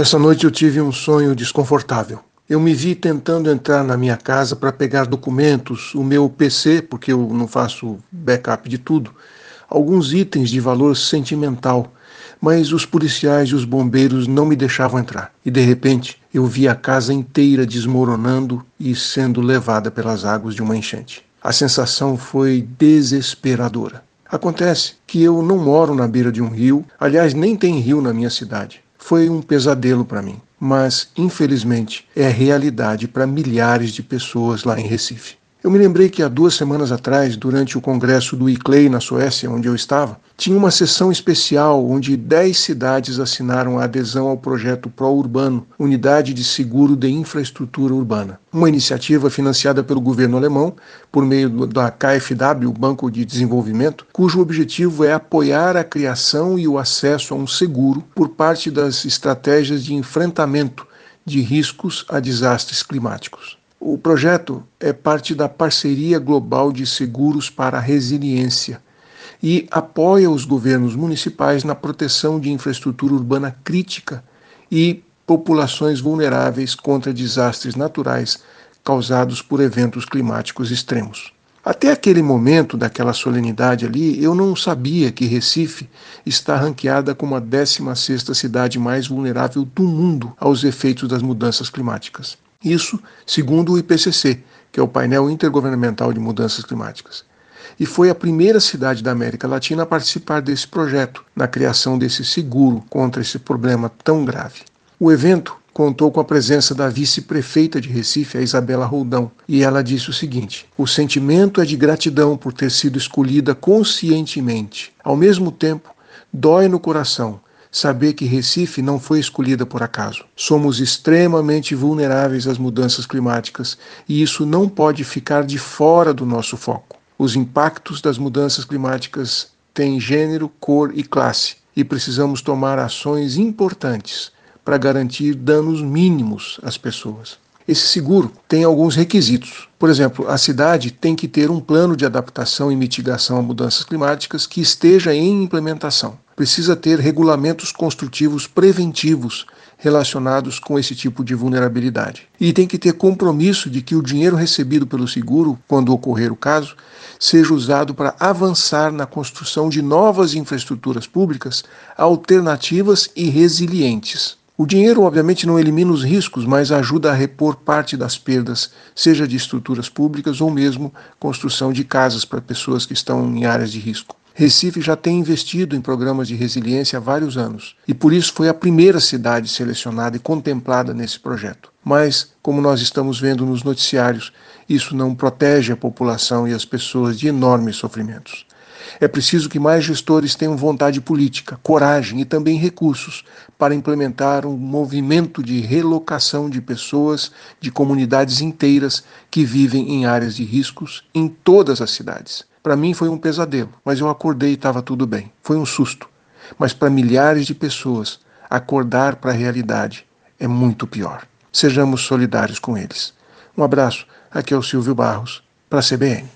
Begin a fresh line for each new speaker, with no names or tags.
Essa noite eu tive um sonho desconfortável. Eu me vi tentando entrar na minha casa para pegar documentos, o meu PC, porque eu não faço backup de tudo, alguns itens de valor sentimental, mas os policiais e os bombeiros não me deixavam entrar. E de repente eu vi a casa inteira desmoronando e sendo levada pelas águas de uma enchente. A sensação foi desesperadora. Acontece que eu não moro na beira de um rio, aliás, nem tem rio na minha cidade foi um pesadelo para mim, mas infelizmente é realidade para milhares de pessoas lá em Recife. Eu me lembrei que há duas semanas atrás, durante o congresso do ICLEI na Suécia, onde eu estava, tinha uma sessão especial onde dez cidades assinaram a adesão ao projeto Pró-Urbano, Unidade de Seguro de Infraestrutura Urbana. Uma iniciativa financiada pelo governo alemão por meio da KfW, Banco de Desenvolvimento, cujo objetivo é apoiar a criação e o acesso a um seguro por parte das estratégias de enfrentamento de riscos a desastres climáticos. O projeto é parte da Parceria Global de Seguros para a Resiliência e apoia os governos municipais na proteção de infraestrutura urbana crítica e populações vulneráveis contra desastres naturais causados por eventos climáticos extremos. Até aquele momento daquela solenidade ali, eu não sabia que Recife está ranqueada como a 16ª cidade mais vulnerável do mundo aos efeitos das mudanças climáticas. Isso segundo o IPCC, que é o painel intergovernamental de mudanças climáticas. E foi a primeira cidade da América Latina a participar desse projeto, na criação desse seguro contra esse problema tão grave. O evento contou com a presença da vice-prefeita de Recife, a Isabela Roldão, e ela disse o seguinte: O sentimento é de gratidão por ter sido escolhida conscientemente. Ao mesmo tempo, dói no coração saber que Recife não foi escolhida por acaso. Somos extremamente vulneráveis às mudanças climáticas e isso não pode ficar de fora do nosso foco. Os impactos das mudanças climáticas têm gênero, cor e classe e precisamos tomar ações importantes para garantir danos mínimos às pessoas. Esse seguro tem alguns requisitos. Por exemplo, a cidade tem que ter um plano de adaptação e mitigação a mudanças climáticas que esteja em implementação. Precisa ter regulamentos construtivos preventivos relacionados com esse tipo de vulnerabilidade. E tem que ter compromisso de que o dinheiro recebido pelo seguro, quando ocorrer o caso, seja usado para avançar na construção de novas infraestruturas públicas alternativas e resilientes. O dinheiro, obviamente, não elimina os riscos, mas ajuda a repor parte das perdas, seja de estruturas públicas ou mesmo construção de casas para pessoas que estão em áreas de risco. Recife já tem investido em programas de resiliência há vários anos e por isso foi a primeira cidade selecionada e contemplada nesse projeto. Mas, como nós estamos vendo nos noticiários, isso não protege a população e as pessoas de enormes sofrimentos. É preciso que mais gestores tenham vontade política, coragem e também recursos para implementar um movimento de relocação de pessoas, de comunidades inteiras que vivem em áreas de riscos em todas as cidades. Para mim foi um pesadelo, mas eu acordei e estava tudo bem. Foi um susto. Mas para milhares de pessoas, acordar para a realidade é muito pior. Sejamos solidários com eles. Um abraço. Aqui é o Silvio Barros, para a CBN.